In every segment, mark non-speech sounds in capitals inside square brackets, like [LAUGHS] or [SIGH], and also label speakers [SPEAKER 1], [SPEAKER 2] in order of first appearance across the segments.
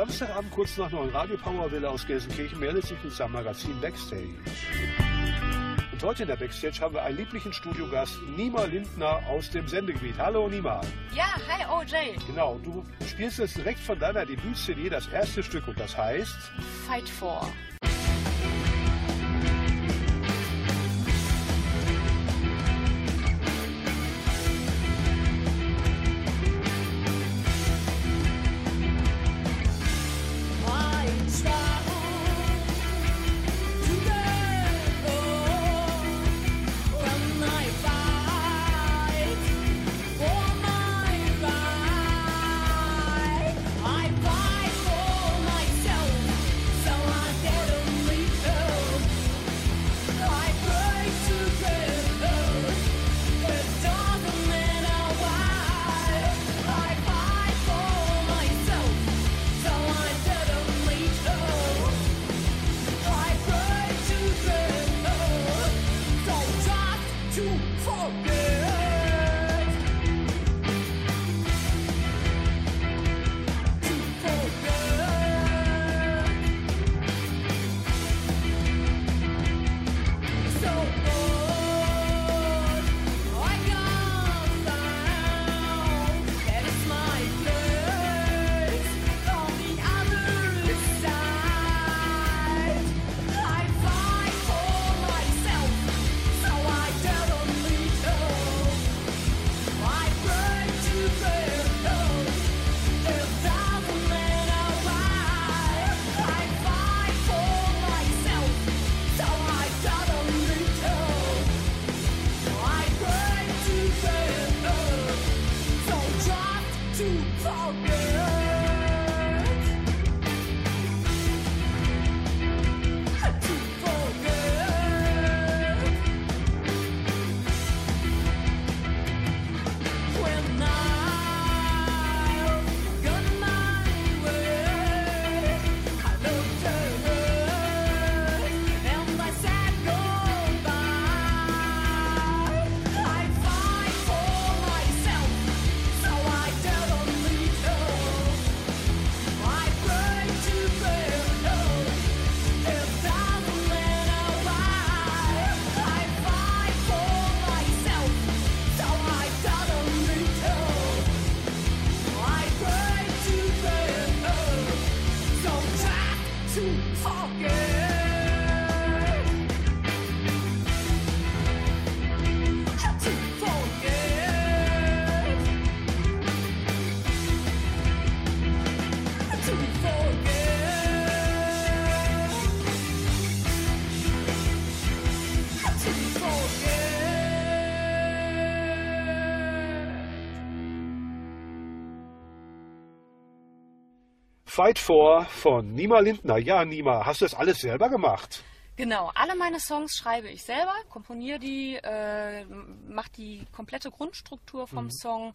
[SPEAKER 1] Samstagabend kurz nach neun Radio Powerwelle aus Gelsenkirchen meldet sich unser Magazin Backstage. Und heute in der Backstage haben wir einen lieblichen Studiogast, Nima Lindner aus dem Sendegebiet. Hallo Nima.
[SPEAKER 2] Ja, hi OJ.
[SPEAKER 1] Genau, du spielst jetzt direkt von deiner Debüt-CD das erste Stück und das heißt
[SPEAKER 2] Fight for.
[SPEAKER 1] Fight For von Nima Lindner. Ja, Nima, hast du das alles selber gemacht?
[SPEAKER 2] Genau, alle meine Songs schreibe ich selber, komponiere die, äh, mache die komplette Grundstruktur vom mhm. Song,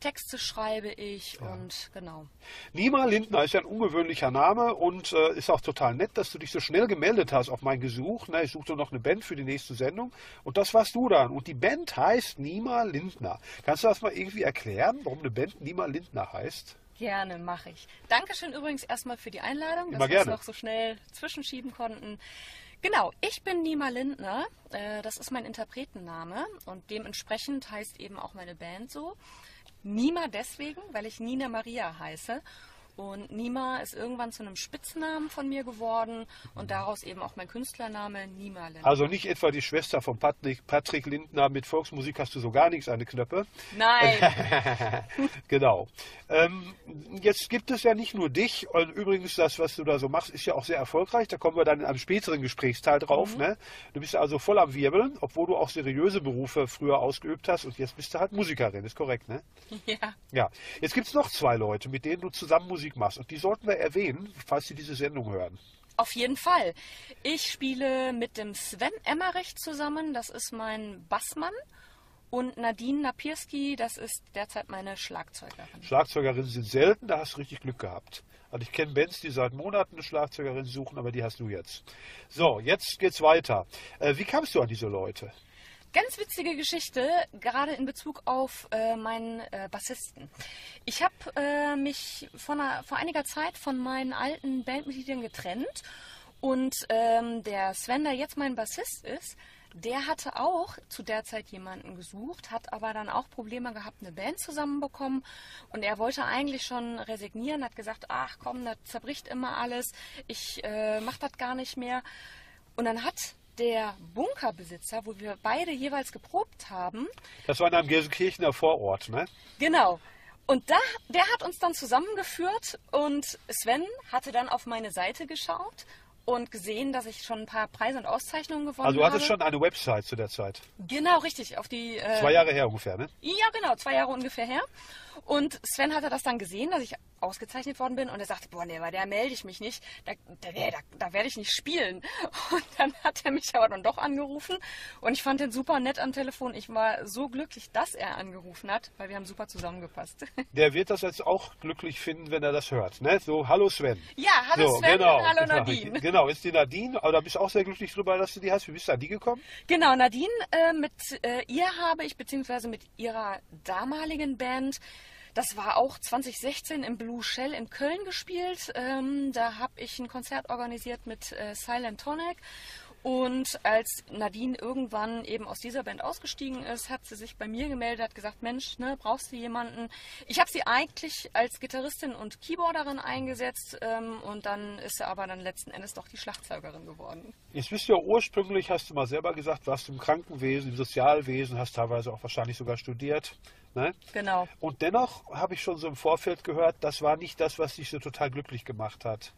[SPEAKER 2] Texte schreibe ich ja. und genau.
[SPEAKER 1] Nima Lindner ist ja ein ungewöhnlicher Name und äh, ist auch total nett, dass du dich so schnell gemeldet hast auf mein Gesuch. Na, ich suchte noch eine Band für die nächste Sendung und das warst du dann. Und die Band heißt Nima Lindner. Kannst du das mal irgendwie erklären, warum eine Band Nima Lindner heißt?
[SPEAKER 2] Gerne, mache ich. Dankeschön übrigens erstmal für die Einladung,
[SPEAKER 1] dass wir es
[SPEAKER 2] noch so schnell zwischenschieben konnten. Genau, ich bin Nima Lindner, äh, das ist mein Interpretenname und dementsprechend heißt eben auch meine Band so. Nima deswegen, weil ich Nina Maria heiße und Nima ist irgendwann zu einem Spitznamen von mir geworden und daraus eben auch mein Künstlername Nima Lindner.
[SPEAKER 1] Also nicht etwa die Schwester von Patrick, Patrick Lindner, mit Volksmusik hast du so gar nichts, eine Knöpfe.
[SPEAKER 2] Nein. [LAUGHS]
[SPEAKER 1] genau. Ähm, jetzt gibt es ja nicht nur dich, und übrigens das, was du da so machst, ist ja auch sehr erfolgreich. Da kommen wir dann in einem späteren Gesprächsteil drauf. Mhm. Ne? Du bist also voll am Wirbeln, obwohl du auch seriöse Berufe früher ausgeübt hast und jetzt bist du halt Musikerin, ist korrekt, ne? [LAUGHS]
[SPEAKER 2] Ja.
[SPEAKER 1] Ja. Jetzt gibt es noch zwei Leute, mit denen du zusammen Musik Musik machst. Und die sollten wir erwähnen, falls Sie diese Sendung hören.
[SPEAKER 2] Auf jeden Fall. Ich spiele mit dem Sven Emmerich zusammen, das ist mein Bassmann. Und Nadine Napierski, das ist derzeit meine Schlagzeugerin.
[SPEAKER 1] Schlagzeugerinnen sind selten, da hast du richtig Glück gehabt. Also ich kenne Bands, die seit Monaten eine Schlagzeugerin suchen, aber die hast du jetzt. So, jetzt geht's weiter. Äh, wie kamst du an diese Leute?
[SPEAKER 2] Ganz witzige Geschichte, gerade in Bezug auf äh, meinen äh, Bassisten. Ich habe äh, mich einer, vor einiger Zeit von meinen alten Bandmitgliedern getrennt und ähm, der Sven, der jetzt mein Bassist ist, der hatte auch zu der Zeit jemanden gesucht, hat aber dann auch Probleme gehabt, eine Band zusammenbekommen. Und er wollte eigentlich schon resignieren, hat gesagt, ach komm, das zerbricht immer alles, ich äh, mach das gar nicht mehr. Und dann hat der Bunkerbesitzer, wo wir beide jeweils geprobt haben.
[SPEAKER 1] Das war in einem Gelsenkirchener Vorort, ne?
[SPEAKER 2] Genau. Und da, der hat uns dann zusammengeführt und Sven hatte dann auf meine Seite geschaut und gesehen, dass ich schon ein paar Preise und Auszeichnungen gewonnen habe.
[SPEAKER 1] Also du hattest schon eine Website zu der Zeit.
[SPEAKER 2] Genau, richtig. Auf die, äh,
[SPEAKER 1] Zwei Jahre her ungefähr, ne?
[SPEAKER 2] Ja, genau, zwei Jahre ungefähr her. Und Sven hatte das dann gesehen, dass ich ausgezeichnet worden bin und er sagte, boah, nee, bei der melde ich mich nicht, da, da, da, da werde ich nicht spielen. [LAUGHS] Und dann hat er mich aber dann doch angerufen und ich fand den super nett am Telefon. Ich war so glücklich, dass er angerufen hat, weil wir haben super zusammengepasst. [LAUGHS]
[SPEAKER 1] Der wird das jetzt auch glücklich finden, wenn er das hört, ne? So, hallo Sven.
[SPEAKER 2] Ja, hallo
[SPEAKER 1] so,
[SPEAKER 2] Sven,
[SPEAKER 1] genau.
[SPEAKER 2] hallo Nadine.
[SPEAKER 1] Genau, ist die Nadine, aber da bist du auch sehr glücklich drüber, dass du die hast. Wie bist du an die gekommen?
[SPEAKER 2] Genau, Nadine, äh, mit äh, ihr habe ich, beziehungsweise mit ihrer damaligen Band, das war auch 2016 im Blue Shell in Köln gespielt. Ähm, da habe ich ein Konzert organisiert mit äh, Silent Tonic. Und als Nadine irgendwann eben aus dieser Band ausgestiegen ist, hat sie sich bei mir gemeldet, hat gesagt, Mensch, ne, brauchst du jemanden? Ich habe sie eigentlich als Gitarristin und Keyboarderin eingesetzt ähm, und dann ist sie aber dann letzten Endes doch die Schlagzeugerin geworden.
[SPEAKER 1] Jetzt bist du ja ursprünglich, hast du mal selber gesagt, warst du im Krankenwesen, im Sozialwesen, hast teilweise auch wahrscheinlich sogar studiert. Ne?
[SPEAKER 2] Genau.
[SPEAKER 1] Und dennoch habe ich schon so im Vorfeld gehört, das war nicht das, was dich so total glücklich gemacht hat.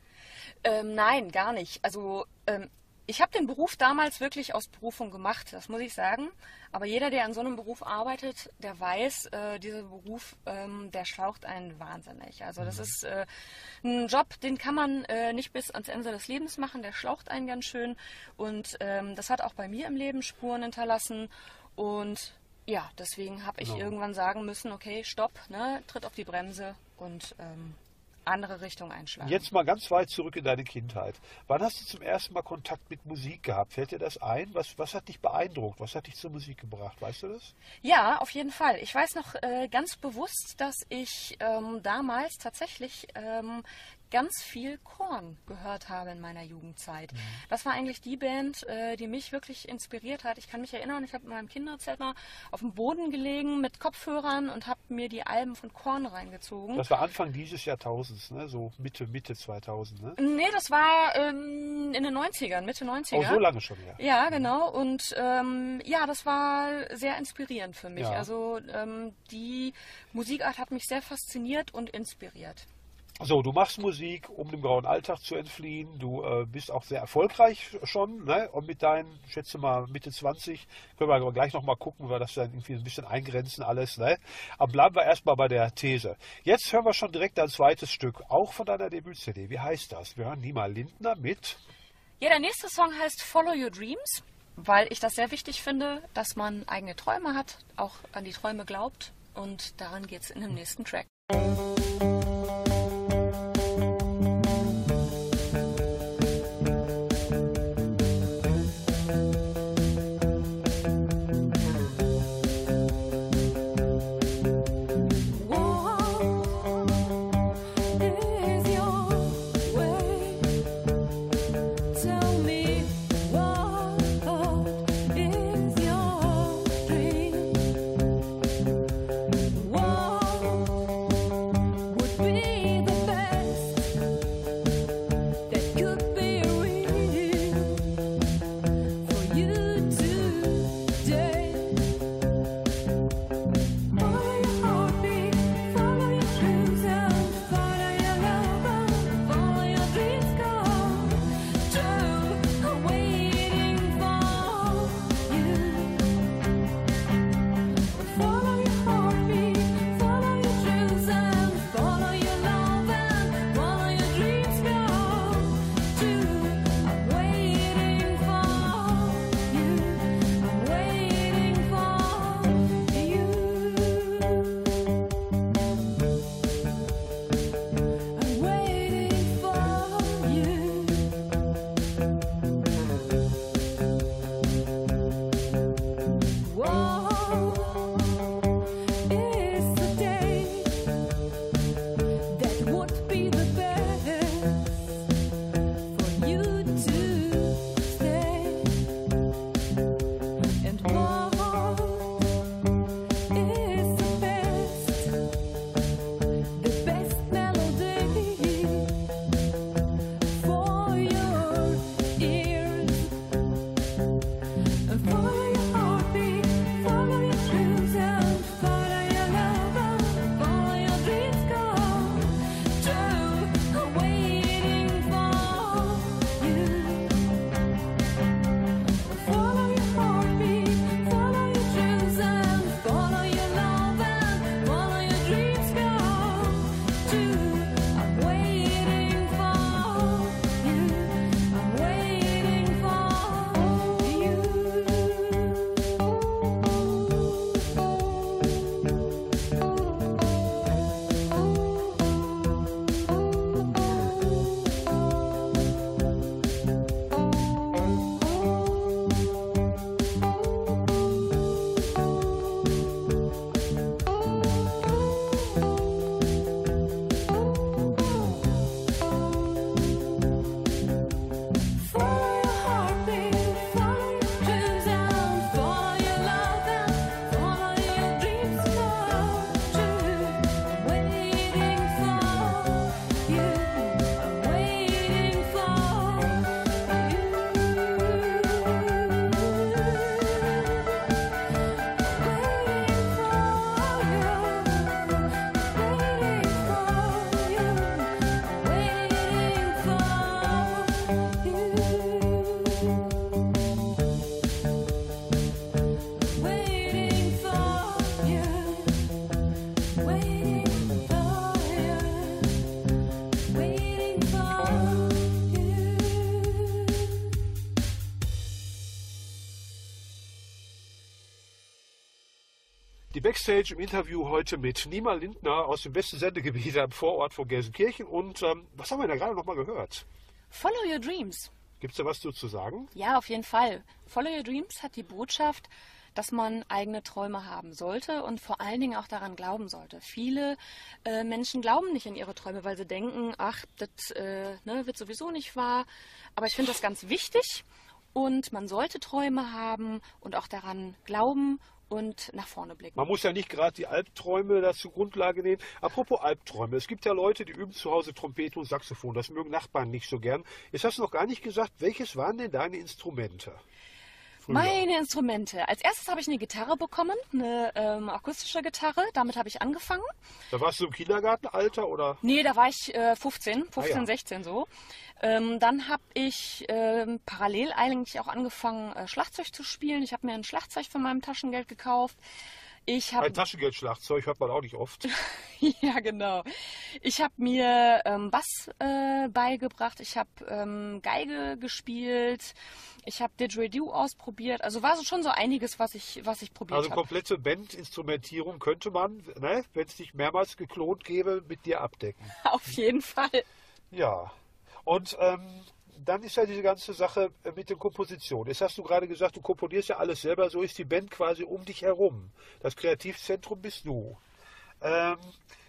[SPEAKER 2] Ähm, nein, gar nicht. Also ähm, ich habe den Beruf damals wirklich aus Berufung gemacht, das muss ich sagen. Aber jeder, der an so einem Beruf arbeitet, der weiß, äh, dieser Beruf, ähm, der schlaucht einen wahnsinnig. Also das ist äh, ein Job, den kann man äh, nicht bis ans Ende des Lebens machen, der schlaucht einen ganz schön. Und ähm, das hat auch bei mir im Leben Spuren hinterlassen. Und ja, deswegen habe ich
[SPEAKER 1] Genau.
[SPEAKER 2] irgendwann sagen müssen, okay, stopp, ne, tritt auf die Bremse und ähm, andere Richtung einschlagen.
[SPEAKER 1] Jetzt mal ganz weit zurück in deine Kindheit. Wann hast du zum ersten Mal Kontakt mit Musik gehabt? Fällt dir das ein? Was, was hat dich beeindruckt? Was hat dich zur Musik gebracht? Weißt du das?
[SPEAKER 2] Ja, auf jeden Fall. Ich weiß noch äh, ganz bewusst, dass ich ähm, damals tatsächlich ähm, ganz viel Korn gehört habe in meiner Jugendzeit. Das war eigentlich die Band, äh, die mich wirklich inspiriert hat. Ich kann mich erinnern, ich habe in meinem Kinderzimmer auf dem Boden gelegen mit Kopfhörern und habe mir die Alben von Korn reingezogen.
[SPEAKER 1] Das war Anfang dieses Jahrtausends, ne? so Mitte, Mitte 2000. Ne?
[SPEAKER 2] nee, das war ähm, in den 90ern, Mitte 90er.
[SPEAKER 1] Oh, so lange schon her.
[SPEAKER 2] Ja, genau. Und ähm, ja, das war sehr inspirierend für mich.
[SPEAKER 1] Ja.
[SPEAKER 2] Also ähm, die Musikart hat mich sehr fasziniert und inspiriert.
[SPEAKER 1] So, du machst Musik, um dem grauen Alltag zu entfliehen. Du äh, bist auch sehr erfolgreich schon. Ne? Und mit deinen, ich schätze mal Mitte 20, können wir aber gleich nochmal gucken, weil das dann irgendwie ein bisschen eingrenzen alles. Ne? Aber bleiben wir erstmal bei der These. Jetzt hören wir schon direkt ein zweites Stück, auch von deiner Debüt-CD. Wie heißt das? Wir hören Nima Lindner mit.
[SPEAKER 2] Ja, der nächste Song heißt Follow Your Dreams, weil ich das sehr wichtig finde, dass man eigene Träume hat, auch an die Träume glaubt. Und daran geht es in dem nächsten Track.
[SPEAKER 1] Backstage im Interview heute mit Nima Lindner aus dem besten Sendegebiet am Vorort von Gelsenkirchen. Und ähm, was haben wir da gerade nochmal gehört?
[SPEAKER 2] Follow your dreams.
[SPEAKER 1] Gibt es da was zu sagen?
[SPEAKER 2] Ja, auf jeden Fall. Follow Your Dreams hat die Botschaft, dass man eigene Träume haben sollte und vor allen Dingen auch daran glauben sollte. Viele äh, Menschen glauben nicht an ihre Träume, weil sie denken, ach, das äh, ne, wird sowieso nicht wahr. Aber ich finde das ganz wichtig und man sollte Träume haben und auch daran glauben und nach vorne blicken.
[SPEAKER 1] Man muss ja nicht gerade die Albträume dazu Grundlage nehmen. Apropos Albträume, es gibt ja Leute, die üben zu Hause Trompete und Saxophon. Das mögen Nachbarn nicht so gern. Jetzt hast du noch gar nicht gesagt, welches waren denn deine Instrumente? Früher.
[SPEAKER 2] Meine Instrumente. Als erstes habe ich eine Gitarre bekommen, eine ähm, akustische Gitarre. Damit habe ich angefangen.
[SPEAKER 1] Da warst du im Kindergartenalter oder?
[SPEAKER 2] Nee, da war ich äh, 15, 15,
[SPEAKER 1] Ah, ja.
[SPEAKER 2] 16 so. Ähm, dann habe ich ähm, parallel eigentlich auch angefangen, äh, Schlagzeug zu spielen. Ich habe mir ein Schlagzeug von meinem Taschengeld gekauft. Ich habe
[SPEAKER 1] Ein Taschengeldschlagzeug hört man auch nicht oft. [LAUGHS]
[SPEAKER 2] ja genau. Ich habe mir ähm, Bass äh, beigebracht. Ich habe ähm, Geige gespielt. Ich habe Didgeridoo ausprobiert. Also war so schon so einiges, was ich was ich probiert
[SPEAKER 1] Also
[SPEAKER 2] habe.
[SPEAKER 1] komplette Bandinstrumentierung könnte man, ne, wenn es nicht mehrmals geklont gäbe, mit dir abdecken. [LAUGHS]
[SPEAKER 2] Auf jeden Fall.
[SPEAKER 1] Ja. Und ähm, dann ist ja diese ganze Sache äh, mit den Kompositionen. Jetzt hast du gerade gesagt, du komponierst ja alles selber, so ist die Band quasi um dich herum. Das Kreativzentrum bist du. Ähm,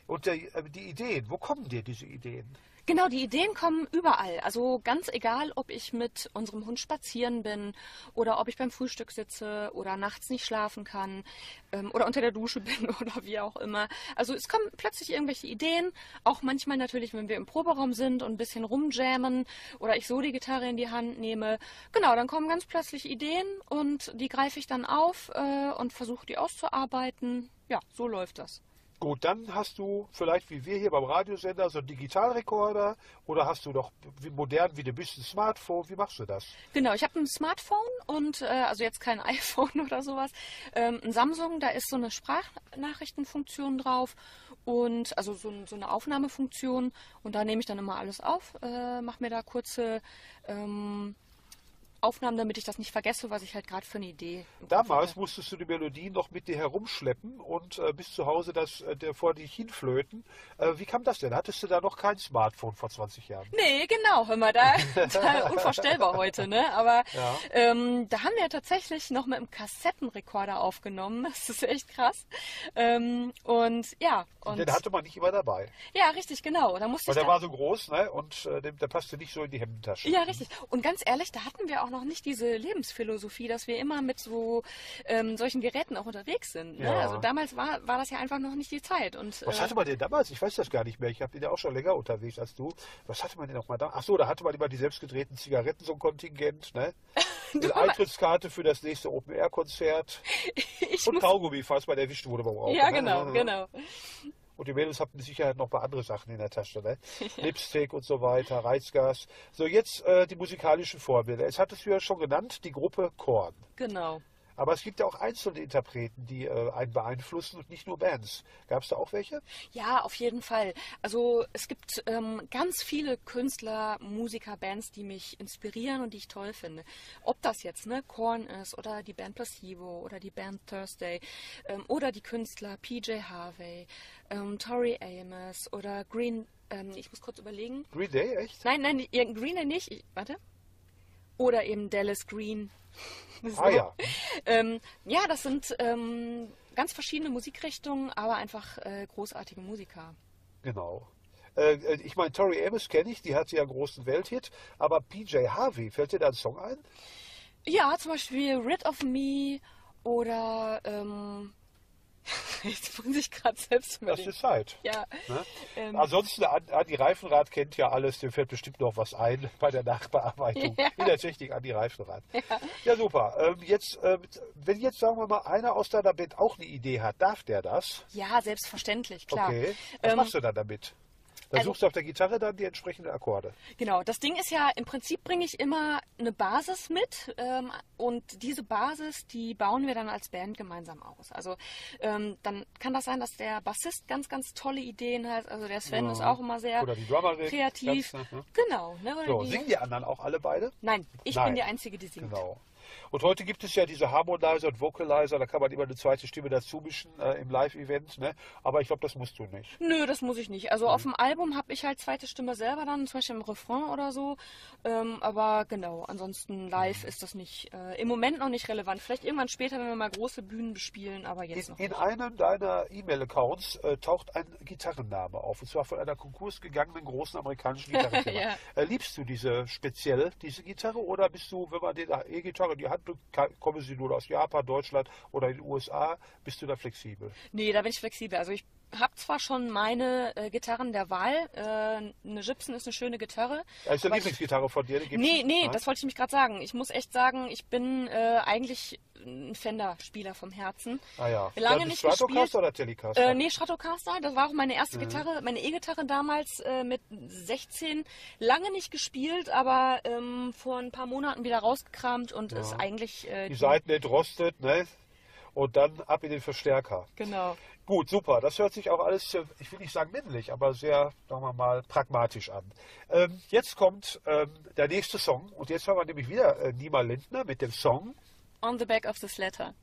[SPEAKER 1] und der, äh, die Ideen, wo kommen dir diese Ideen?
[SPEAKER 2] Genau, die Ideen kommen überall. Also ganz egal, ob ich mit unserem Hund spazieren bin oder ob ich beim Frühstück sitze oder nachts nicht schlafen kann ähm, oder unter der Dusche [LAUGHS] bin oder wie auch immer. Also es kommen plötzlich irgendwelche Ideen. Auch manchmal natürlich, wenn wir im Proberaum sind und ein bisschen rumjammen oder ich so die Gitarre in die Hand nehme. Genau, dann kommen ganz plötzlich Ideen und die greife ich dann auf äh, und versuche die auszuarbeiten. Ja, so läuft das.
[SPEAKER 1] Gut, dann hast du vielleicht wie wir hier beim Radiosender so einen Digitalrekorder oder hast du doch wie modern wie du bist ein Smartphone. Wie machst du das?
[SPEAKER 2] Genau, ich habe ein Smartphone und äh, also jetzt kein [LAUGHS] iPhone oder sowas. Ähm, ein Samsung, da ist so eine Sprachnachrichtenfunktion drauf und also so, so eine Aufnahmefunktion und da nehme ich dann immer alles auf, äh, mache mir da kurze ähm, Aufnahmen, damit ich das nicht vergesse, was ich halt gerade für eine Idee.
[SPEAKER 1] Damals
[SPEAKER 2] hatte.
[SPEAKER 1] musstest du die Melodien noch mit dir herumschleppen und äh, bis zu Hause das äh, der vor dich hinflöten. Äh, wie kam das denn? Hattest du da noch kein Smartphone vor 20 Jahren?
[SPEAKER 2] Nee, genau, hör mal, da, [LAUGHS] da unvorstellbar heute, ne? Aber
[SPEAKER 1] Ja.
[SPEAKER 2] ähm, da haben wir tatsächlich noch mit einem Kassettenrekorder aufgenommen. Das ist echt krass. Ähm, und ja, und
[SPEAKER 1] Den hatte man nicht immer dabei.
[SPEAKER 2] ja, richtig, genau. Da musste
[SPEAKER 1] Weil der war so groß ne? und äh, der, der passte nicht so in die Hemdentasche.
[SPEAKER 2] ja, richtig. Und ganz ehrlich, da hatten wir auch noch nicht diese Lebensphilosophie, dass wir immer mit so ähm, solchen Geräten auch unterwegs sind. Ne?
[SPEAKER 1] Ja.
[SPEAKER 2] Also damals war, war das ja einfach noch nicht die Zeit. Und,
[SPEAKER 1] Was
[SPEAKER 2] äh,
[SPEAKER 1] hatte man denn damals? Ich weiß das gar nicht mehr. Ich bin ja auch schon länger unterwegs als du. Was hatte man denn noch mal da? Ach so, da hatte man immer die selbstgedrehten Zigaretten, so ein Kontingent. Ne? [LAUGHS] Eine Eintrittskarte für das nächste Open-Air-Konzert. [LAUGHS] Und
[SPEAKER 2] muss,
[SPEAKER 1] Kaugummi, falls man erwischt wurde beim Rauchen.
[SPEAKER 2] ja,
[SPEAKER 1] ne?
[SPEAKER 2] genau, [LAUGHS] genau.
[SPEAKER 1] Und die Mädels hatten mit Sicherheit noch ein paar andere Sachen in der Tasche. Ne? [LAUGHS] Lipstick und so weiter, Reizgas. So, jetzt äh, die musikalischen Vorbilder. Jetzt hattest du ja schon genannt, die Gruppe Korn.
[SPEAKER 2] Genau.
[SPEAKER 1] Aber es gibt ja auch einzelne Interpreten, die äh, einen beeinflussen und nicht nur Bands. Gab es da auch welche?
[SPEAKER 2] Ja, auf jeden Fall. Also es gibt ähm, ganz viele Künstler, Musiker, Bands, die mich inspirieren und die ich toll finde. Ob das jetzt ne, Korn ist oder die Band Placebo oder die Band Thursday ähm, oder die Künstler PJ Harvey, ähm, Tori Amos oder Green. Ähm, ich muss kurz überlegen.
[SPEAKER 1] Green Day, echt?
[SPEAKER 2] Nein, nein, Green Day nicht. Ich, warte. Oder eben Dallas Green. [LAUGHS] So.
[SPEAKER 1] Ah ja.
[SPEAKER 2] Ähm, ja, das sind ähm, ganz verschiedene Musikrichtungen, aber einfach äh, großartige Musiker.
[SPEAKER 1] Genau. Äh, äh, ich meine, Tori Amos kenne ich, die hatte ja einen großen Welthit. Aber PJ Harvey, fällt dir da ein Song ein?
[SPEAKER 2] Ja, zum Beispiel Rid of Me oder ähm, [LAUGHS] jetzt muss ich gerade selbst
[SPEAKER 1] Das
[SPEAKER 2] überlegen.
[SPEAKER 1] ist Zeit.
[SPEAKER 2] Ja,
[SPEAKER 1] Ne?
[SPEAKER 2] ähm,
[SPEAKER 1] Ansonsten, An- Andi Reifenrad kennt ja alles, dem fällt bestimmt noch was ein [LAUGHS] bei der Nachbearbeitung.
[SPEAKER 2] Ja.
[SPEAKER 1] In der Technik Andi Reifenrad. Ja, super. Ähm, jetzt, ähm, wenn jetzt, sagen wir mal, einer aus deiner Band auch eine Idee hat, darf der das?
[SPEAKER 2] ja, selbstverständlich, klar.
[SPEAKER 1] Okay. Was
[SPEAKER 2] Ähm,
[SPEAKER 1] machst du dann damit? Da
[SPEAKER 2] Also-
[SPEAKER 1] suchst du auf der Gitarre dann die entsprechenden Akkorde.
[SPEAKER 2] Genau, das Ding ist ja, im Prinzip bringe ich immer eine Basis mit ähm, und diese Basis, die bauen wir dann als Band gemeinsam aus. Also ähm, dann kann das sein, dass der Bassist ganz, ganz tolle Ideen hat. Also der Sven
[SPEAKER 1] Ja.
[SPEAKER 2] ist auch immer sehr
[SPEAKER 1] Oder die Drummerin.
[SPEAKER 2] kreativ.
[SPEAKER 1] Ganz, ne?
[SPEAKER 2] Genau. Ne,
[SPEAKER 1] So,
[SPEAKER 2] die-
[SPEAKER 1] singen die anderen auch alle beide?
[SPEAKER 2] Nein, ich
[SPEAKER 1] Nein.
[SPEAKER 2] bin die Einzige, die singt.
[SPEAKER 1] Genau. Und heute gibt es ja diese Harmonizer und Vocalizer, da kann man immer eine zweite Stimme dazu mischen äh, im Live-Event. Ne? Aber ich glaube, das musst du nicht.
[SPEAKER 2] Nö, das muss ich nicht. Also auf dem Album habe ich halt zweite Stimme selber dann, zum Beispiel im Refrain oder so. Ähm, aber genau, ansonsten live ist das nicht, äh, im Moment noch nicht relevant. Vielleicht irgendwann später, wenn wir mal große Bühnen bespielen, aber jetzt
[SPEAKER 1] In,
[SPEAKER 2] noch
[SPEAKER 1] in
[SPEAKER 2] nicht.
[SPEAKER 1] einem deiner E-Mail-Accounts äh, taucht ein Gitarrenname auf, und zwar von einer konkursgegangenen großen amerikanischen [LAUGHS] Gitarrenfirma.
[SPEAKER 2] Ja.
[SPEAKER 1] äh, liebst du diese speziell, diese Gitarre, oder bist du, wenn man die E-Gitarre in die Hand ka- kommen sie nur aus Japan, Deutschland oder den USA, bist du da flexibel?
[SPEAKER 2] Nee, da bin ich flexibel. Also ich habe zwar schon meine äh, Gitarren der Wahl. Äh, eine Gibson ist eine schöne Gitarre.
[SPEAKER 1] Äh, ist eine Lieblingsgitarre von dir? die Gibson?
[SPEAKER 2] Nee, nee,
[SPEAKER 1] Nein?
[SPEAKER 2] das wollte ich mich gerade sagen. Ich muss echt sagen, ich bin äh, eigentlich ein Fender-Spieler vom Herzen.
[SPEAKER 1] Ah ja.
[SPEAKER 2] Lange
[SPEAKER 1] Dann
[SPEAKER 2] nicht
[SPEAKER 1] Stratocaster
[SPEAKER 2] gespielt.
[SPEAKER 1] oder Telecaster?
[SPEAKER 2] Äh, nee, Stratocaster, das war auch meine erste Gitarre, meine E-Gitarre damals äh, mit 16. Lange nicht gespielt, aber ähm, vor ein paar Monaten wieder rausgekramt und ist eigentlich äh,
[SPEAKER 1] die Seiten entrostet, ne? Und dann ab in den Verstärker.
[SPEAKER 2] Genau.
[SPEAKER 1] Gut, super. Das hört sich auch alles, äh, ich will nicht sagen männlich, aber sehr, sagen wir mal, pragmatisch an. Ähm, jetzt kommt ähm, der nächste Song und jetzt hören wir nämlich wieder äh, Nima Lindner mit dem Song.
[SPEAKER 2] On the back of this letter.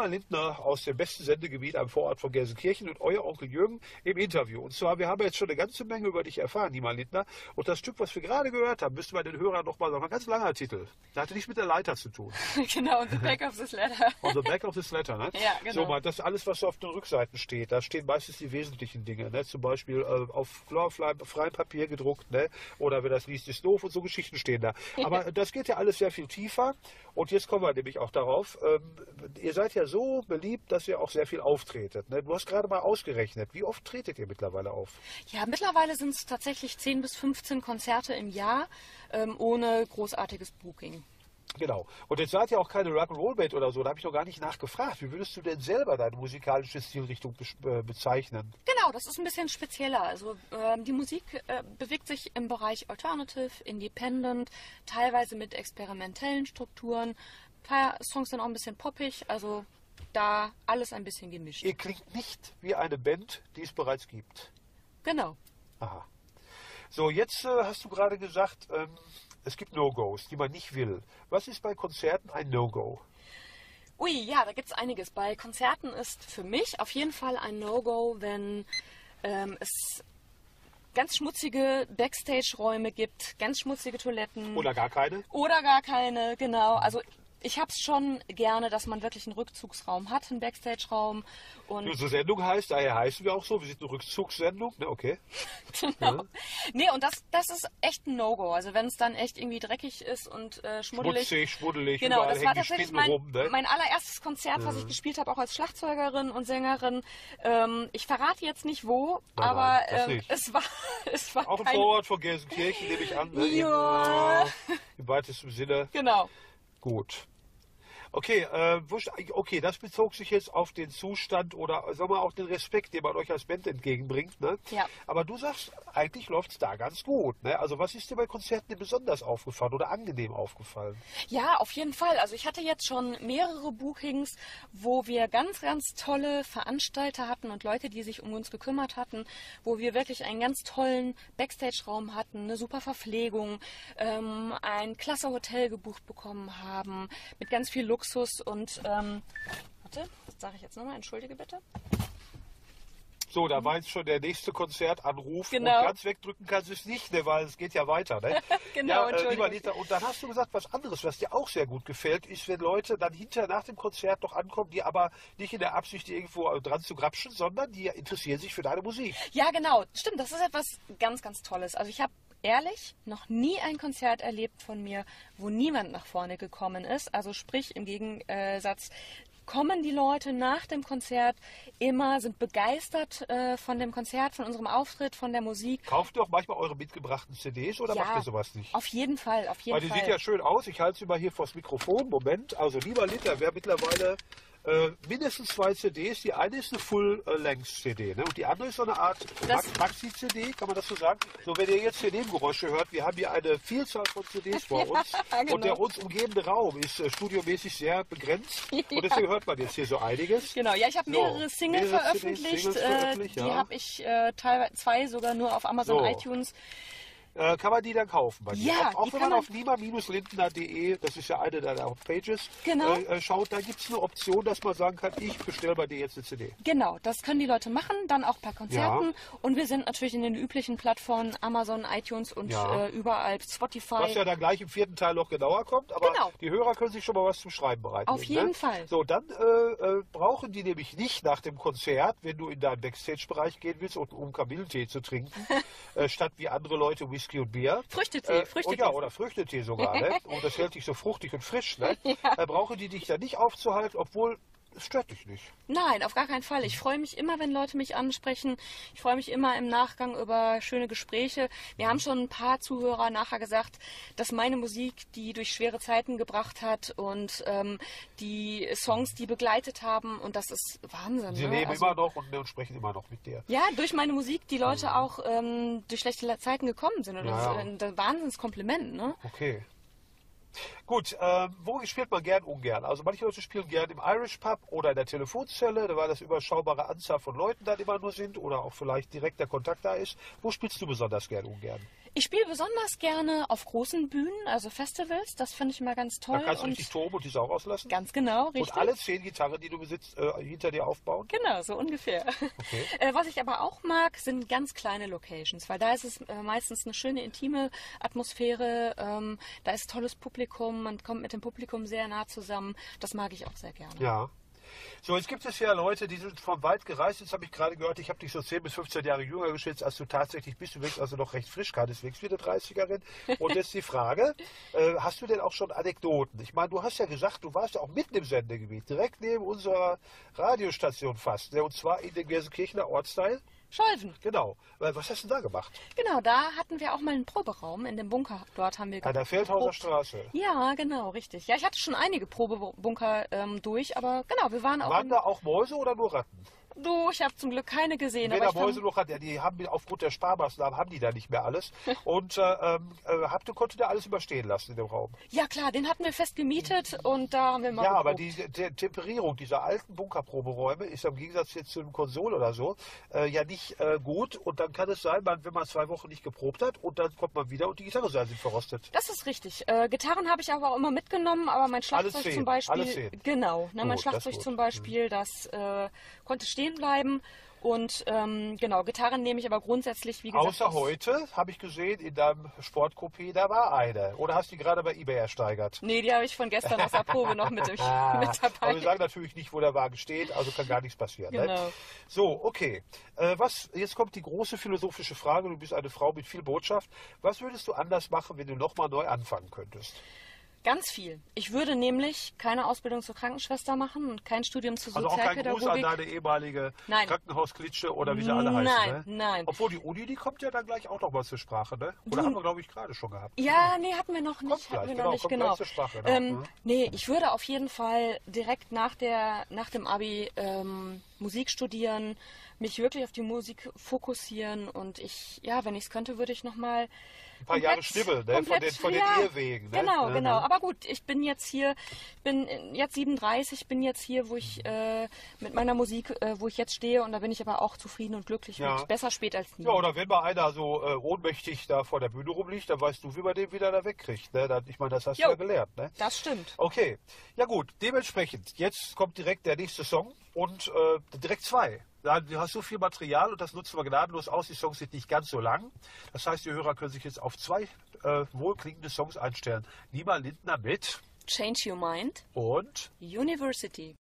[SPEAKER 1] Nima Lindner aus dem besten Sendegebiet am Vorort von Gelsenkirchen und euer Onkel Jürgen im Interview. Und zwar, wir haben jetzt schon eine ganze Menge über dich erfahren, Nima Lindner. Und das Stück, was wir gerade gehört haben, müssten wir den Hörern nochmal sagen. Ein ganz langer Titel. Das hatte nichts mit der Leiter zu tun. [LAUGHS]
[SPEAKER 2] genau, the back of this letter. [LAUGHS]
[SPEAKER 1] On the back of this letter, ne?
[SPEAKER 2] Ja, genau.
[SPEAKER 1] So, mal, das ist alles, was so auf den Rückseiten steht. Da stehen meistens die wesentlichen Dinge. Ne? Zum Beispiel äh, auf freiem Papier gedruckt. Ne? Oder wer das liest, ist doof und so Geschichten stehen da. [LAUGHS] Aber das geht ja alles sehr viel tiefer. Und jetzt kommen wir nämlich auch darauf. Ähm, ihr seid ja so beliebt, dass ihr auch sehr viel auftretet. Ne? Du hast gerade mal ausgerechnet. Wie oft tretet ihr mittlerweile auf?
[SPEAKER 2] Ja, mittlerweile sind es tatsächlich 10 bis 15 Konzerte im Jahr ähm, ohne großartiges Booking.
[SPEAKER 1] Genau. Und jetzt seid ihr auch keine Rock'n'Roll-Band oder so. Da habe ich noch gar nicht nachgefragt. Wie würdest du denn selber deine musikalische Stilrichtung besch- äh, bezeichnen?
[SPEAKER 2] Genau, das ist ein bisschen spezieller. Also ähm, die Musik äh, bewegt sich im Bereich Alternative, Independent, teilweise mit experimentellen Strukturen. Ein paar Songs sind auch ein bisschen poppig, also da alles ein bisschen gemischt.
[SPEAKER 1] Ihr klingt nicht wie eine Band, die es bereits gibt.
[SPEAKER 2] Genau.
[SPEAKER 1] Aha. So, jetzt äh, hast du gerade gesagt, ähm, es gibt No-Gos, die man nicht will. Was ist bei Konzerten ein No-Go?
[SPEAKER 2] Ui, ja, da gibt's einiges. Bei Konzerten ist für mich auf jeden Fall ein No-Go, wenn ähm, es ganz schmutzige Backstage-Räume gibt, ganz schmutzige Toiletten.
[SPEAKER 1] Oder gar keine?
[SPEAKER 2] Oder gar keine, genau. Also ich habe es schon gerne, dass man wirklich einen Rückzugsraum hat, einen Backstage-Raum. Und
[SPEAKER 1] Unsere Sendung heißt, daher heißen wir auch so, wir sind eine Rückzugssendung. Ne, okay. [LAUGHS]
[SPEAKER 2] genau. Nee, und das, das ist echt ein No-Go. Also wenn es dann echt irgendwie dreckig ist und äh, schmuddelig.
[SPEAKER 1] Schmutzig, schmuddelig,
[SPEAKER 2] Genau, das war tatsächlich mein,
[SPEAKER 1] rum. Ne?
[SPEAKER 2] mein allererstes Konzert, was ich gespielt habe, auch als Schlagzeugerin und Sängerin. Ähm, ich verrate jetzt nicht wo,
[SPEAKER 1] Nein,
[SPEAKER 2] aber
[SPEAKER 1] nein,
[SPEAKER 2] ähm, es war, [LAUGHS] es war
[SPEAKER 1] auch im
[SPEAKER 2] kein,
[SPEAKER 1] Vorort von Gelsenkirchen nehme ich an. Ne?
[SPEAKER 2] Ja.
[SPEAKER 1] Im, äh, Im weitesten Sinne.
[SPEAKER 2] Genau.
[SPEAKER 1] Gut. Okay, äh, okay, das bezog sich jetzt auf den Zustand oder sagen wir auch den Respekt, den man euch als Band entgegenbringt. Ne?
[SPEAKER 2] Ja.
[SPEAKER 1] Aber du sagst, eigentlich läuft es da ganz gut. Ne? Also was ist dir bei Konzerten besonders aufgefallen oder angenehm aufgefallen?
[SPEAKER 2] Ja, auf jeden Fall. Also ich hatte jetzt schon mehrere Bookings, wo wir ganz, ganz tolle Veranstalter hatten und Leute, die sich um uns gekümmert hatten, wo wir wirklich einen ganz tollen Backstage-Raum hatten, eine super Verpflegung, ähm, ein klasse Hotel gebucht bekommen haben, mit ganz viel Luxus und ähm, warte, das sage ich jetzt nochmal, entschuldige bitte.
[SPEAKER 1] So, da war jetzt schon der nächste Konzertanruf.
[SPEAKER 2] Genau.
[SPEAKER 1] Und ganz wegdrücken kannst du es nicht, ne, weil es geht ja weiter. Ne? [LAUGHS]
[SPEAKER 2] Genau,
[SPEAKER 1] ja, äh, lieber Lita, und dann hast du gesagt, was anderes, was dir auch sehr gut gefällt, ist, wenn Leute dann hinterher nach dem Konzert noch ankommen, die aber nicht in der Absicht, irgendwo dran zu grapschen, sondern die interessieren sich für deine Musik.
[SPEAKER 2] Ja, genau. Stimmt, das ist etwas ganz, ganz Tolles. Also ich habe ehrlich noch nie ein Konzert erlebt von mir, wo niemand nach vorne gekommen ist. Also sprich im Gegensatz kommen die Leute nach dem Konzert immer, sind begeistert äh, von dem Konzert, von unserem Auftritt, von der Musik.
[SPEAKER 1] Kauft ihr auch manchmal eure mitgebrachten CDs oder macht ihr sowas nicht?
[SPEAKER 2] auf jeden Fall, auf jeden
[SPEAKER 1] Weil die
[SPEAKER 2] Fall.
[SPEAKER 1] sieht ja schön aus. Ich halte sie mal hier vors Mikrofon. Moment. Also lieber Liter, wer mittlerweile äh, mindestens zwei CDs. Die eine ist eine Full-Length-CD ne? und die andere ist so eine Art Maxi-CD, kann man das so sagen? So, wenn ihr jetzt hier Nebengeräusche hört, wir haben hier eine Vielzahl von CDs vor [LAUGHS] uns
[SPEAKER 2] genau.
[SPEAKER 1] und der uns umgebende Raum ist äh, studiomäßig sehr begrenzt und deswegen hört man jetzt hier so einiges.
[SPEAKER 2] Genau, ja, ich habe
[SPEAKER 1] So,
[SPEAKER 2] mehrere Singles
[SPEAKER 1] mehrere CDs,
[SPEAKER 2] veröffentlicht.
[SPEAKER 1] Singles
[SPEAKER 2] äh,
[SPEAKER 1] veröffentlicht,
[SPEAKER 2] die
[SPEAKER 1] ja.
[SPEAKER 2] habe ich äh, teilweise zwei sogar nur auf Amazon
[SPEAKER 1] So.
[SPEAKER 2] iTunes.
[SPEAKER 1] Äh, kann man die dann kaufen bei dir?
[SPEAKER 2] Ja,
[SPEAKER 1] auch, auch
[SPEAKER 2] die
[SPEAKER 1] wenn
[SPEAKER 2] kann
[SPEAKER 1] man
[SPEAKER 2] man-
[SPEAKER 1] auf nima-lindner.de, das ist ja eine deiner Pages,
[SPEAKER 2] Genau.
[SPEAKER 1] äh, äh, schaut, da gibt es eine Option, dass man sagen kann, ich bestelle bei dir jetzt eine CD.
[SPEAKER 2] Genau, das können die Leute machen, dann auch bei Konzerten. Und wir sind natürlich in den üblichen Plattformen Amazon, iTunes und
[SPEAKER 1] Ja.
[SPEAKER 2] äh, überall Spotify.
[SPEAKER 1] Was ja dann gleich im vierten Teil noch genauer kommt, aber
[SPEAKER 2] Genau.
[SPEAKER 1] die Hörer können sich schon mal was zum Schreiben bereiten.
[SPEAKER 2] Auf jeden Fall.
[SPEAKER 1] So, dann äh, äh, brauchen die nämlich nicht nach dem Konzert, wenn du in deinen Backstage-Bereich gehen willst, und, um Kamillentee zu trinken, [LAUGHS] statt wie andere Leute Whisky und Bier.
[SPEAKER 2] Früchtetee,
[SPEAKER 1] Äh,
[SPEAKER 2] Früchtetee.
[SPEAKER 1] Oh ja, oder Früchtetee sogar. ne? [LAUGHS] Und das hält dich so fruchtig und frisch. Ne? Äh, brauchen die dich da nicht aufzuhalten, obwohl es stört dich nicht.
[SPEAKER 2] Nein, auf gar keinen Fall. Ich freue mich immer, wenn Leute mich ansprechen. Ich freue mich immer im Nachgang über schöne Gespräche. Wir haben schon ein paar Zuhörer nachher gesagt, dass meine Musik die durch schwere Zeiten gebracht hat und ähm, die Songs, die begleitet haben. Und das ist Wahnsinn.
[SPEAKER 1] Sie
[SPEAKER 2] ne?
[SPEAKER 1] leben
[SPEAKER 2] Also-
[SPEAKER 1] immer noch und, und sprechen immer noch mit dir.
[SPEAKER 2] Ja, durch meine Musik die Leute auch ähm, durch schlechte Zeiten gekommen sind. Und das
[SPEAKER 1] Ja.
[SPEAKER 2] ist ein ein Wahnsinnskompliment, ne?
[SPEAKER 1] Okay. Gut, ähm, wo spielt man gern ungern? Also manche Leute spielen gern im Irish Pub oder in der Telefonzelle, weil das überschaubare Anzahl von Leuten dann immer nur sind oder auch vielleicht direkt der Kontakt da ist. Wo spielst du besonders gern ungern?
[SPEAKER 2] Ich spiele besonders gerne auf großen Bühnen, also Festivals. Das finde ich immer ganz toll.
[SPEAKER 1] Da kannst du
[SPEAKER 2] und
[SPEAKER 1] richtig und die Sau rauslassen.
[SPEAKER 2] ganz genau, richtig.
[SPEAKER 1] Und alle zehn Gitarren, die du besitzt, äh, hinter dir aufbauen.
[SPEAKER 2] Genau, so ungefähr.
[SPEAKER 1] Okay. [LAUGHS]
[SPEAKER 2] Äh, was ich aber auch mag, sind ganz kleine Locations, weil da ist es äh, meistens eine schöne, intime Atmosphäre. Ähm, da ist tolles Publikum, man kommt mit dem Publikum sehr nah zusammen. Das mag ich auch sehr gerne.
[SPEAKER 1] Ja. So, jetzt gibt es ja Leute, die sind vom weit gereist. Jetzt habe ich gerade gehört, ich habe dich so 10 bis 15 Jahre jünger geschätzt, als du tatsächlich bist. Du wirkst also noch recht frisch, keineswegs wie eine 30erin. Und jetzt die Frage, [LAUGHS] äh, hast du denn auch schon Anekdoten? Ich meine, du hast ja gesagt, du warst ja auch mitten im Sendegebiet, direkt neben unserer Radiostation fast. Ne? Und zwar in den Gelsenkirchener Ortsteil.
[SPEAKER 2] Scholven,
[SPEAKER 1] Genau. Was hast du da gemacht?
[SPEAKER 2] genau, da hatten wir auch mal einen Proberaum in dem Bunker. Dort haben wir
[SPEAKER 1] An der Feldhauser. Straße.
[SPEAKER 2] Ja, genau, richtig. Ja, ich hatte schon einige Probebunker ähm, durch, aber genau, wir waren auch.
[SPEAKER 1] Waren da auch Mäuse oder nur Ratten?
[SPEAKER 2] Du, ich habe zum Glück keine gesehen.
[SPEAKER 1] Weder
[SPEAKER 2] aber ich
[SPEAKER 1] Mäuse
[SPEAKER 2] fand,
[SPEAKER 1] noch Ratten. Ja, die haben aufgrund der Sparmaßnahmen haben die da nicht mehr alles. [LAUGHS] Und äh, ähm, äh, habt ihr konntet ihr alles überstehen lassen in dem Raum.
[SPEAKER 2] ja klar, den hatten wir fest gemietet und da haben wir mal
[SPEAKER 1] Ja, aber
[SPEAKER 2] geprobt.
[SPEAKER 1] die, die Temperierung dieser alten Bunkerproberäume ist im Gegensatz jetzt zu einem Konsol oder so äh, ja nicht äh, gut. Und dann kann es sein, man, wenn man zwei Wochen nicht geprobt hat und dann kommt man wieder und die Gitarrenseiten sind verrostet.
[SPEAKER 2] Das ist richtig. Äh, Gitarren habe ich aber auch immer mitgenommen, aber mein Schlagzeug zum Beispiel.
[SPEAKER 1] alles zehn.
[SPEAKER 2] Genau, ne, mein Schlagzeug zum Beispiel, das äh, konnte stehen bleiben. Und ähm, genau, Gitarren nehme ich aber grundsätzlich, wie gesagt.
[SPEAKER 1] Außer heute habe ich gesehen, in deinem Sportcoupé, da war eine. Oder hast du die gerade bei eBay ersteigert?
[SPEAKER 2] Nee, die habe ich von gestern aus der Probe noch mit, im, [LAUGHS] mit
[SPEAKER 1] Aber wir
[SPEAKER 2] dabei.
[SPEAKER 1] sagen natürlich nicht, wo der Wagen steht, also kann gar nichts passieren. Ne?
[SPEAKER 2] Genau.
[SPEAKER 1] So, okay. Äh, was, jetzt kommt die große philosophische Frage. Du bist eine Frau mit viel Botschaft. Was würdest du anders machen, wenn du nochmal neu anfangen könntest?
[SPEAKER 2] Ganz viel. Ich würde nämlich keine Ausbildung zur Krankenschwester machen und kein Studium zur
[SPEAKER 1] Also auch kein Gruß an
[SPEAKER 2] Sozialpädagogik.
[SPEAKER 1] deine ehemalige
[SPEAKER 2] Nein.
[SPEAKER 1] Krankenhausklitsche oder wie sie alle heißen.
[SPEAKER 2] Nein,
[SPEAKER 1] ne?
[SPEAKER 2] nein.
[SPEAKER 1] Obwohl die Uni, die kommt ja dann gleich auch noch mal zur Sprache, ne? Oder
[SPEAKER 2] Du-
[SPEAKER 1] haben wir, glaube ich, gerade schon gehabt.
[SPEAKER 2] Ja, nee, hatten wir noch nicht.
[SPEAKER 1] Kommt gleich,
[SPEAKER 2] hatten wir
[SPEAKER 1] genau,
[SPEAKER 2] noch nicht,
[SPEAKER 1] kommt
[SPEAKER 2] genau.
[SPEAKER 1] zur Sprache, genau.
[SPEAKER 2] Ähm,
[SPEAKER 1] Mhm.
[SPEAKER 2] nee, ich würde auf jeden Fall direkt nach, der, nach dem Abi ähm, Musik studieren, mich wirklich auf die Musik fokussieren und ich, ja, wenn ich es könnte, würde ich nochmal
[SPEAKER 1] Ein paar Jahre Schnibbel, ne? Von den, von den Irrwegen. Ne?
[SPEAKER 2] Genau,
[SPEAKER 1] Ne,
[SPEAKER 2] genau. Aber gut, ich bin jetzt hier, bin jetzt 37, bin jetzt hier, wo ich äh, mit meiner Musik, äh, wo ich jetzt stehe und da bin ich aber auch zufrieden und glücklich
[SPEAKER 1] Ja.
[SPEAKER 2] mit. Besser spät als nie.
[SPEAKER 1] Ja, oder wenn mal einer so äh, ohnmächtig da vor der Bühne rumliegt, dann weißt du, wie man den wieder da wegkriegt. Ne? Ich meine, das hast du
[SPEAKER 2] Jo.
[SPEAKER 1] ja gelernt. Ne?
[SPEAKER 2] Das stimmt.
[SPEAKER 1] Okay, ja gut, dementsprechend, jetzt kommt direkt der nächste Song und äh, direkt zwei. Du hast so viel Material und das nutzen wir gnadenlos aus. Die Songs sind nicht ganz so lang. Das heißt, die Hörer können sich jetzt auf zwei äh, wohlklingende Songs einstellen. Nima Lindner mit
[SPEAKER 2] Change Your Mind,
[SPEAKER 1] und
[SPEAKER 2] University.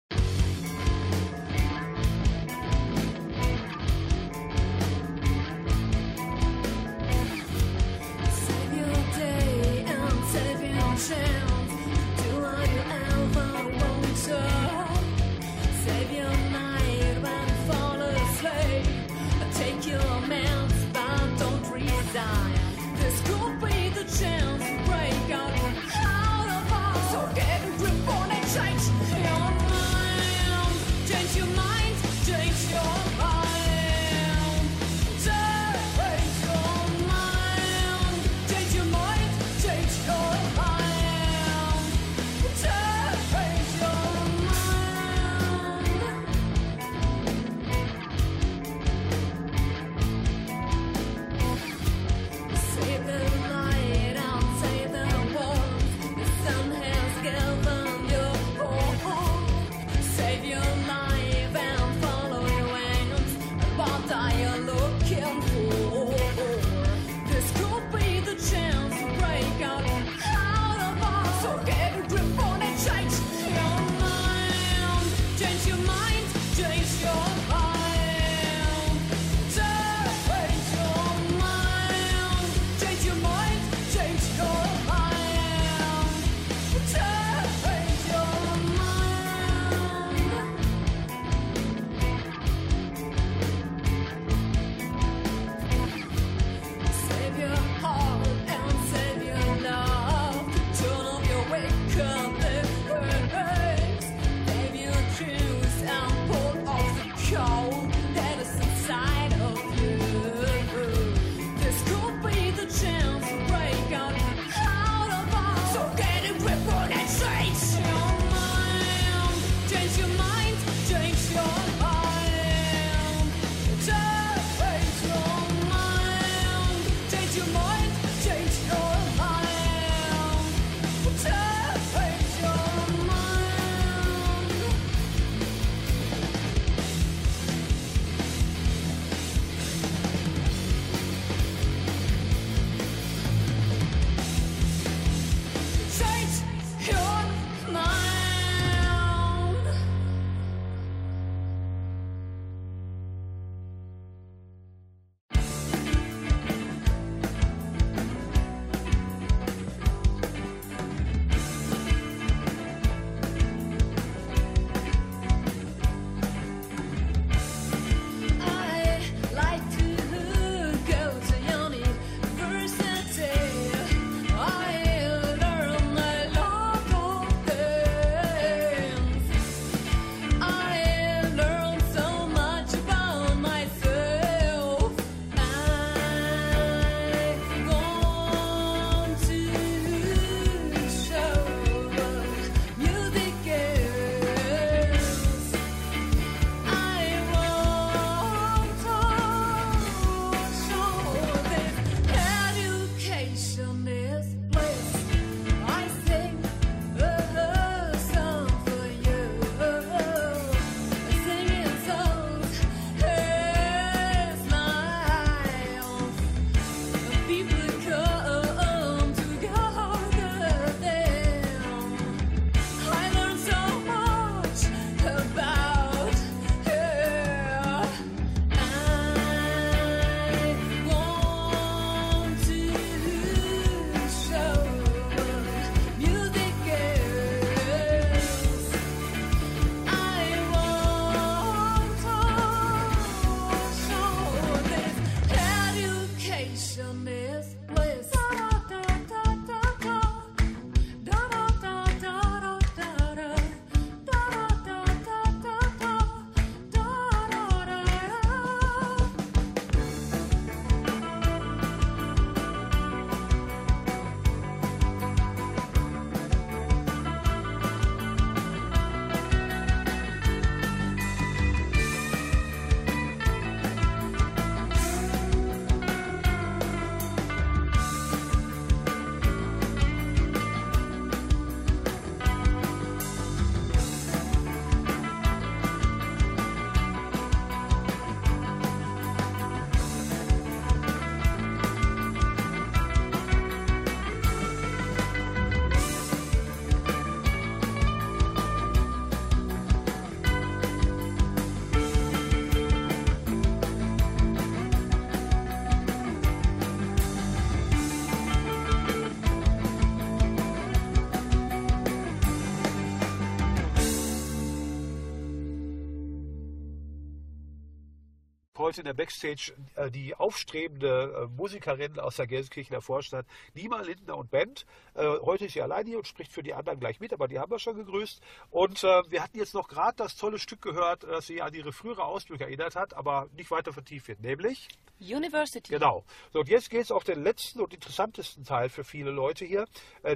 [SPEAKER 1] Heute in der Backstage äh, die aufstrebende äh, Musikerin aus der Gelsenkirchener Vorstadt, Nima Lindner und Band. Äh, heute ist sie alleine hier und spricht für die anderen gleich mit, aber die haben wir schon gegrüßt. Und wir hatten jetzt noch gerade das tolle Stück gehört, das sie an ihre frühere Ausbildung erinnert hat, aber nicht weiter vertieft wird, nämlich
[SPEAKER 2] University.
[SPEAKER 1] Genau. So, und jetzt geht es auf den letzten und interessantesten Teil für viele Leute hier,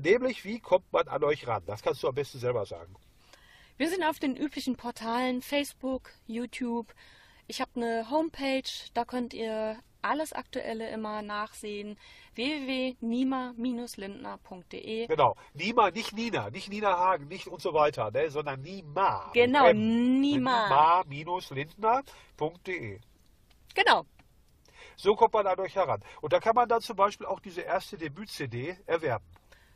[SPEAKER 1] nämlich wie kommt man an euch ran? Das kannst du am besten selber sagen.
[SPEAKER 2] Wir sind auf den üblichen Portalen Facebook, YouTube. Ich habe eine Homepage, da könnt ihr alles Aktuelle immer nachsehen. www.nima-lindner.de
[SPEAKER 1] Genau. Nima, nicht Nina, nicht Nina Hagen, nicht und so weiter, ne, sondern Nima.
[SPEAKER 2] Genau. Nima.
[SPEAKER 1] Nima-lindner.de.
[SPEAKER 2] Genau.
[SPEAKER 1] So kommt man an euch heran. Und da kann man dann zum Beispiel auch diese erste Debüt-CD erwerben.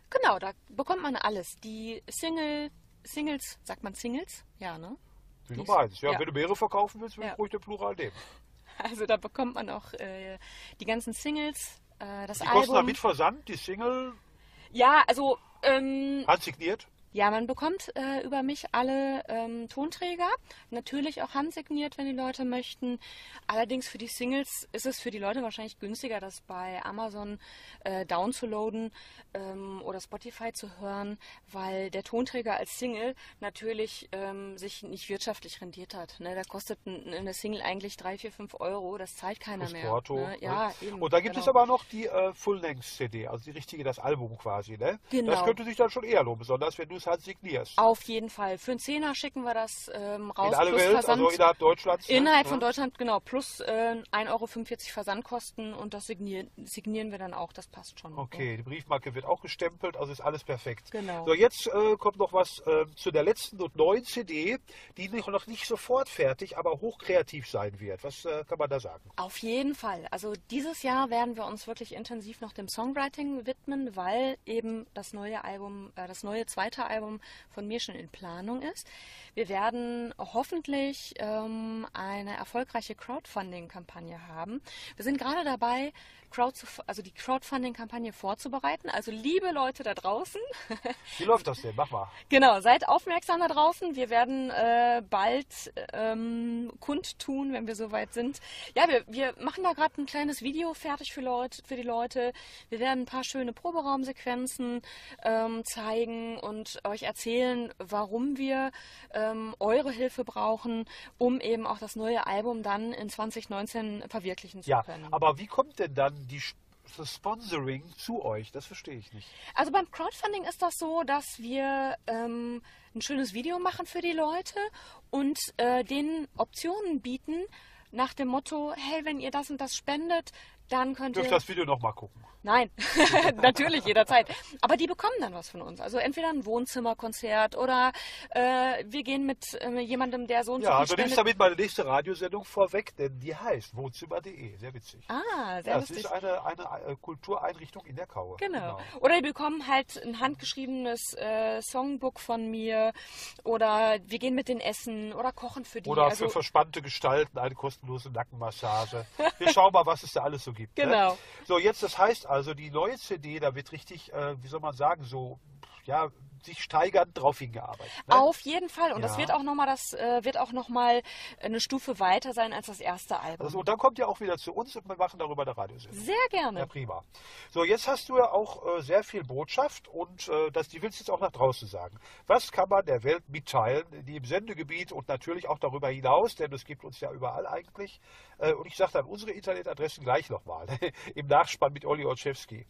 [SPEAKER 2] Genau, da bekommt man alles. Die Single, Singles, sagt man Singles? Ja, ne?
[SPEAKER 1] Wie du meinst. Ja,
[SPEAKER 2] ja.
[SPEAKER 1] Wenn du mehrere verkaufen willst, will
[SPEAKER 2] Ja.
[SPEAKER 1] ich ruhig den Plural nehmen. [LAUGHS]
[SPEAKER 2] Also da bekommt man auch äh, die ganzen Singles, äh, das
[SPEAKER 1] Die kosten dann
[SPEAKER 2] Album.
[SPEAKER 1] mit Versand, die Single
[SPEAKER 2] Ja, also ähm,
[SPEAKER 1] handsigniert.
[SPEAKER 2] Ja, man bekommt äh, über mich alle ähm, Tonträger, natürlich auch handsigniert, wenn die Leute möchten. Allerdings für die Singles ist es für die Leute wahrscheinlich günstiger, das bei Amazon äh, downzuladen ähm, oder Spotify zu hören, weil der Tonträger als Single natürlich ähm, sich nicht wirtschaftlich rendiert hat. Ne? Da kostet ein- eine Single eigentlich 3, 4, 5 Euro, das zahlt keiner
[SPEAKER 1] Das
[SPEAKER 2] mehr.
[SPEAKER 1] Porto.
[SPEAKER 2] Ne? Ja,
[SPEAKER 1] ne?
[SPEAKER 2] eben,
[SPEAKER 1] Und da gibt
[SPEAKER 2] genau.
[SPEAKER 1] es aber noch die äh, Full-Length-CD, also die richtige, das Album quasi. Ne?
[SPEAKER 2] Genau.
[SPEAKER 1] Das könnte sich dann schon eher lohnen, besonders wenn du es halt signierst.
[SPEAKER 2] Auf jeden Fall. Für einen Zehner schicken wir das ähm, raus.
[SPEAKER 1] In alle
[SPEAKER 2] plus
[SPEAKER 1] Welt,
[SPEAKER 2] Versand.
[SPEAKER 1] also innerhalb Deutschlands. ne?
[SPEAKER 2] Innerhalb
[SPEAKER 1] Ja.
[SPEAKER 2] von Deutschland, genau, plus äh, 1,45 Euro Versandkosten und das signieren, signieren wir dann auch, das passt schon.
[SPEAKER 1] Okay, die Briefmarke wird auch gestempelt, also ist alles perfekt.
[SPEAKER 2] Genau.
[SPEAKER 1] So, jetzt äh, kommt noch was äh, zu der letzten und neuen CD, die noch noch nicht sofort fertig, aber hochkreativ sein wird. Was äh, kann man da sagen?
[SPEAKER 2] Auf jeden Fall. Also dieses Jahr werden wir uns wirklich intensiv noch dem Songwriting widmen, weil eben das neue Album, äh, das neue zweite Album von mir schon in Planung ist. Wir werden hoffentlich ähm, eine erfolgreiche Crowdfunding-Kampagne haben. Wir sind gerade dabei, Crowd zu, also die Crowdfunding-Kampagne vorzubereiten. Also liebe Leute da draußen, [LAUGHS]
[SPEAKER 1] Wie läuft das denn? Mach mal.
[SPEAKER 2] Genau, seid aufmerksam da draußen. Wir werden äh, bald ähm, kundtun, wenn wir soweit sind. Ja, wir, wir machen da gerade ein kleines Video fertig für, Leute, für die Leute. Wir werden ein paar schöne Proberaumsequenzen ähm, zeigen und euch erzählen, warum wir ähm, eure Hilfe brauchen, um eben auch das neue Album dann in 2019 verwirklichen zu
[SPEAKER 1] Ja,
[SPEAKER 2] können.
[SPEAKER 1] aber wie kommt denn dann die Sch- das Sponsoring zu euch? Das verstehe ich nicht.
[SPEAKER 2] Also beim Crowdfunding ist das so, dass wir ähm, ein schönes Video machen für die Leute und äh, denen Optionen bieten nach dem Motto, hey, wenn ihr das und das spendet, dann könnt
[SPEAKER 1] Dürft
[SPEAKER 2] ihr...
[SPEAKER 1] das Video nochmal gucken.
[SPEAKER 2] Nein, [LAUGHS] natürlich jederzeit. Aber die bekommen dann was von uns. Also entweder ein Wohnzimmerkonzert oder äh, wir gehen mit äh, jemandem, der so und so
[SPEAKER 1] Ja, du nimmst damit meine nächste Radiosendung vorweg, denn die heißt wohnzimmer.de. Sehr witzig.
[SPEAKER 2] Ah, sehr
[SPEAKER 1] Ja,
[SPEAKER 2] lustig.
[SPEAKER 1] ist eine, eine äh, Kultureinrichtung in der Kaue.
[SPEAKER 2] Genau. Oder die bekommen halt ein handgeschriebenes äh, Songbook von mir oder wir gehen mit den Essen oder kochen für die.
[SPEAKER 1] Oder
[SPEAKER 2] also,
[SPEAKER 1] für verspannte Gestalten eine kostenlose Nackenmassage. Wir schauen mal, was es da alles so gibt.
[SPEAKER 2] Genau.
[SPEAKER 1] Ne? So, jetzt, das heißt also, die neue CD, da wird richtig, äh, wie soll man sagen, so, ja, sich steigernd drauf hingearbeitet. Ne?
[SPEAKER 2] Auf jeden Fall. Und das
[SPEAKER 1] Ja.
[SPEAKER 2] wird auch nochmal das äh, wird auch noch mal eine Stufe weiter sein als das erste Album.
[SPEAKER 1] Also, und dann kommt ihr auch wieder zu uns und wir machen darüber eine Radiosendung.
[SPEAKER 2] Sehr gerne.
[SPEAKER 1] Ja, prima. So, jetzt hast du ja auch äh, sehr viel Botschaft und äh, das, die willst du jetzt auch nach draußen sagen. Was kann man der Welt mitteilen, die im Sendegebiet und natürlich auch darüber hinaus, denn es gibt uns ja überall eigentlich. Äh, und ich sage dann unsere Internetadressen gleich nochmal [LAUGHS] im Nachspann mit Olli Olszewski.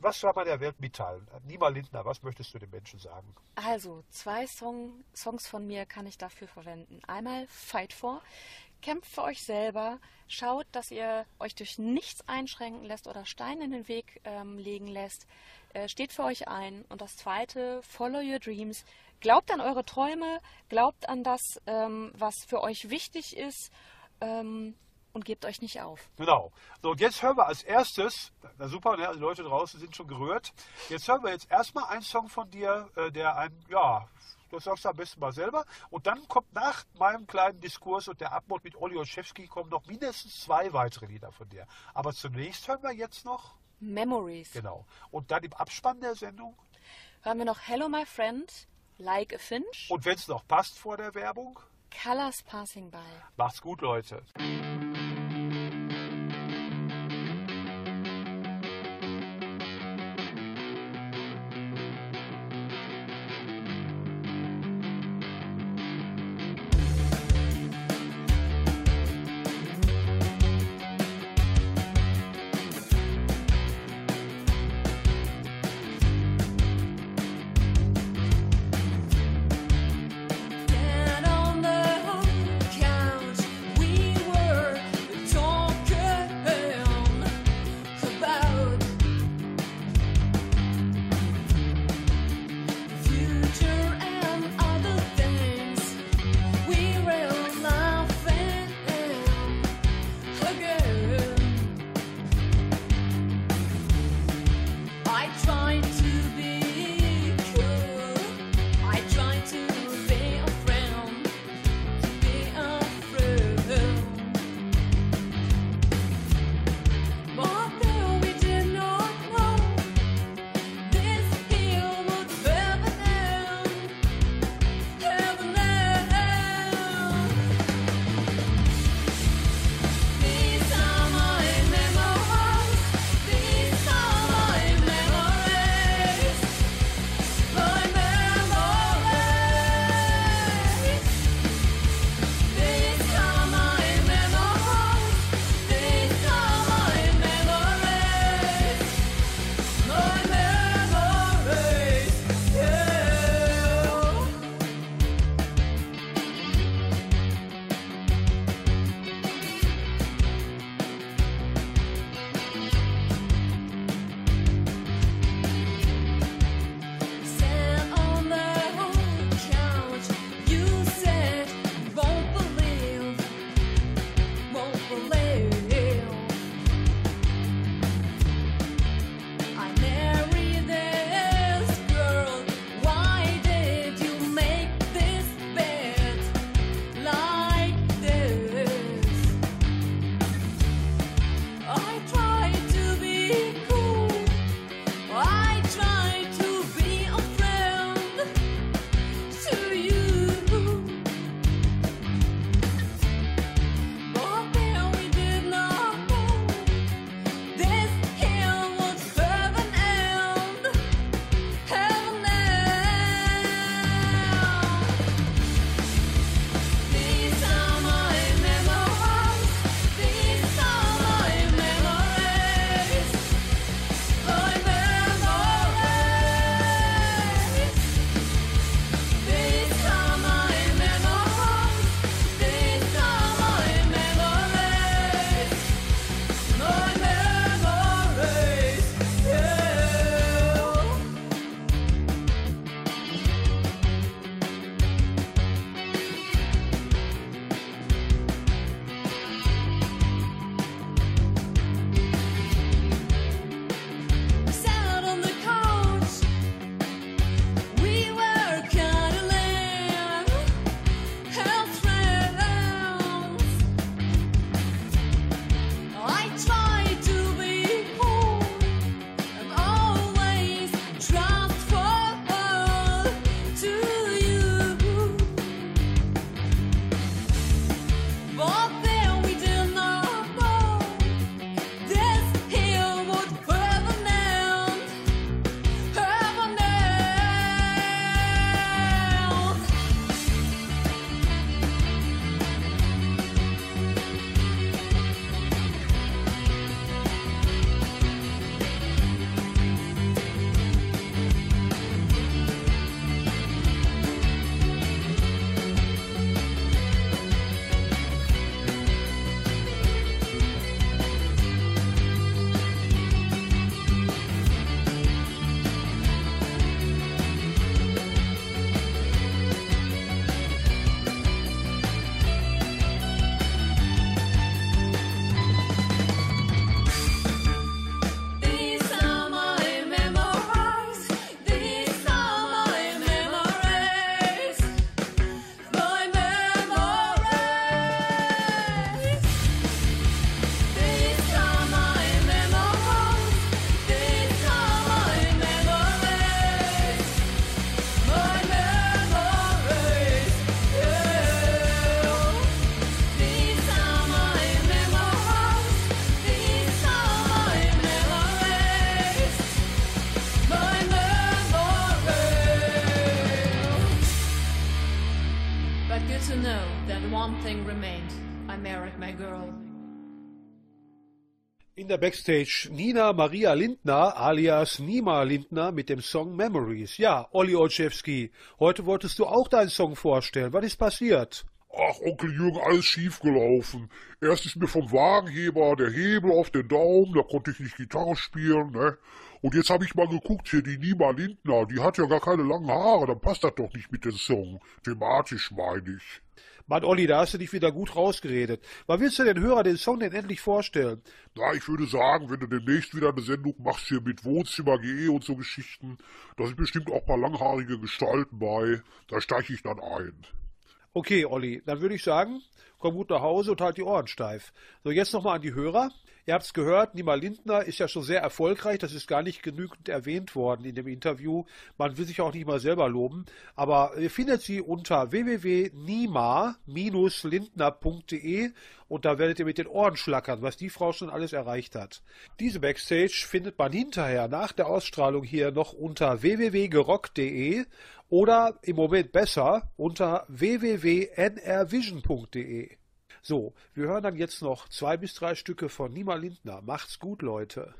[SPEAKER 1] Was kann man der Welt mitteilen? Nima Lindner, was möchtest du den Menschen sagen?
[SPEAKER 2] Also, zwei Song, Songs von mir kann ich dafür verwenden. Einmal Fight For. Kämpft für euch selber. Schaut, dass ihr euch durch nichts einschränken lässt oder Steine in den Weg ähm, legen lässt. Äh, steht für euch ein. Und das zweite, Follow Your Dreams. Glaubt an eure Träume. Glaubt an das, ähm, was für euch wichtig ist. Ähm, und gebt euch nicht auf.
[SPEAKER 1] Genau. So, und jetzt hören wir als erstes, na super, ne, die Leute draußen sind schon gerührt. Jetzt hören wir jetzt erstmal einen Song von dir, äh, der ein, ja, das sagst du am besten mal selber. Und dann kommt nach meinem kleinen Diskurs und der Abmord mit Olli Olszewski kommen noch mindestens zwei weitere Lieder von dir. Aber zunächst hören wir jetzt noch,
[SPEAKER 2] Memories.
[SPEAKER 1] genau. Und dann im Abspann der Sendung.
[SPEAKER 2] Hören wir noch Hello My Friend, Like a Finch,
[SPEAKER 1] Und wenn es noch passt vor der Werbung,
[SPEAKER 2] Colors Passing By.
[SPEAKER 1] macht's gut, Leute. In der Backstage Nina Maria Lindner alias Nima Lindner mit dem Song Memories. Ja, Olli Olszewski, heute wolltest du auch deinen Song vorstellen. Was ist passiert?
[SPEAKER 3] Ach, Onkel Jürgen, alles schief gelaufen. Erst ist mir vom Wagenheber der Hebel auf den Daumen, da konnte ich nicht Gitarre spielen, ne? Und jetzt habe ich mal geguckt, hier die Nima Lindner, die hat ja gar keine langen Haare, dann passt das doch nicht mit dem Song. Thematisch meine ich.
[SPEAKER 1] Mann, Olli, da hast du dich wieder gut rausgeredet. Wann willst du den Hörer den Song denn endlich vorstellen?
[SPEAKER 3] Na, ich würde sagen, wenn du demnächst wieder eine Sendung machst hier mit Wohnzimmer GE und so Geschichten, da sind bestimmt auch ein paar langhaarige Gestalten bei, da steige ich dann ein.
[SPEAKER 1] Okay, Olli, dann würde ich sagen, komm gut nach Hause und halt die Ohren steif. So, jetzt nochmal an die Hörer. Ihr habt's gehört, Nima Lindner ist ja schon sehr erfolgreich. Das ist gar nicht genügend erwähnt worden in dem Interview. Man will sich auch nicht mal selber loben. Aber ihr findet sie unter www.nima-lindner.de und da werdet ihr mit den Ohren schlackern, was die Frau schon alles erreicht hat. Diese Backstage findet man hinterher nach der Ausstrahlung hier noch unter www.gerockt.de oder im Moment besser unter www.nrvision.de. So, wir hören dann jetzt noch zwei bis drei Stücke von Nima Lindner. Macht's gut, Leute.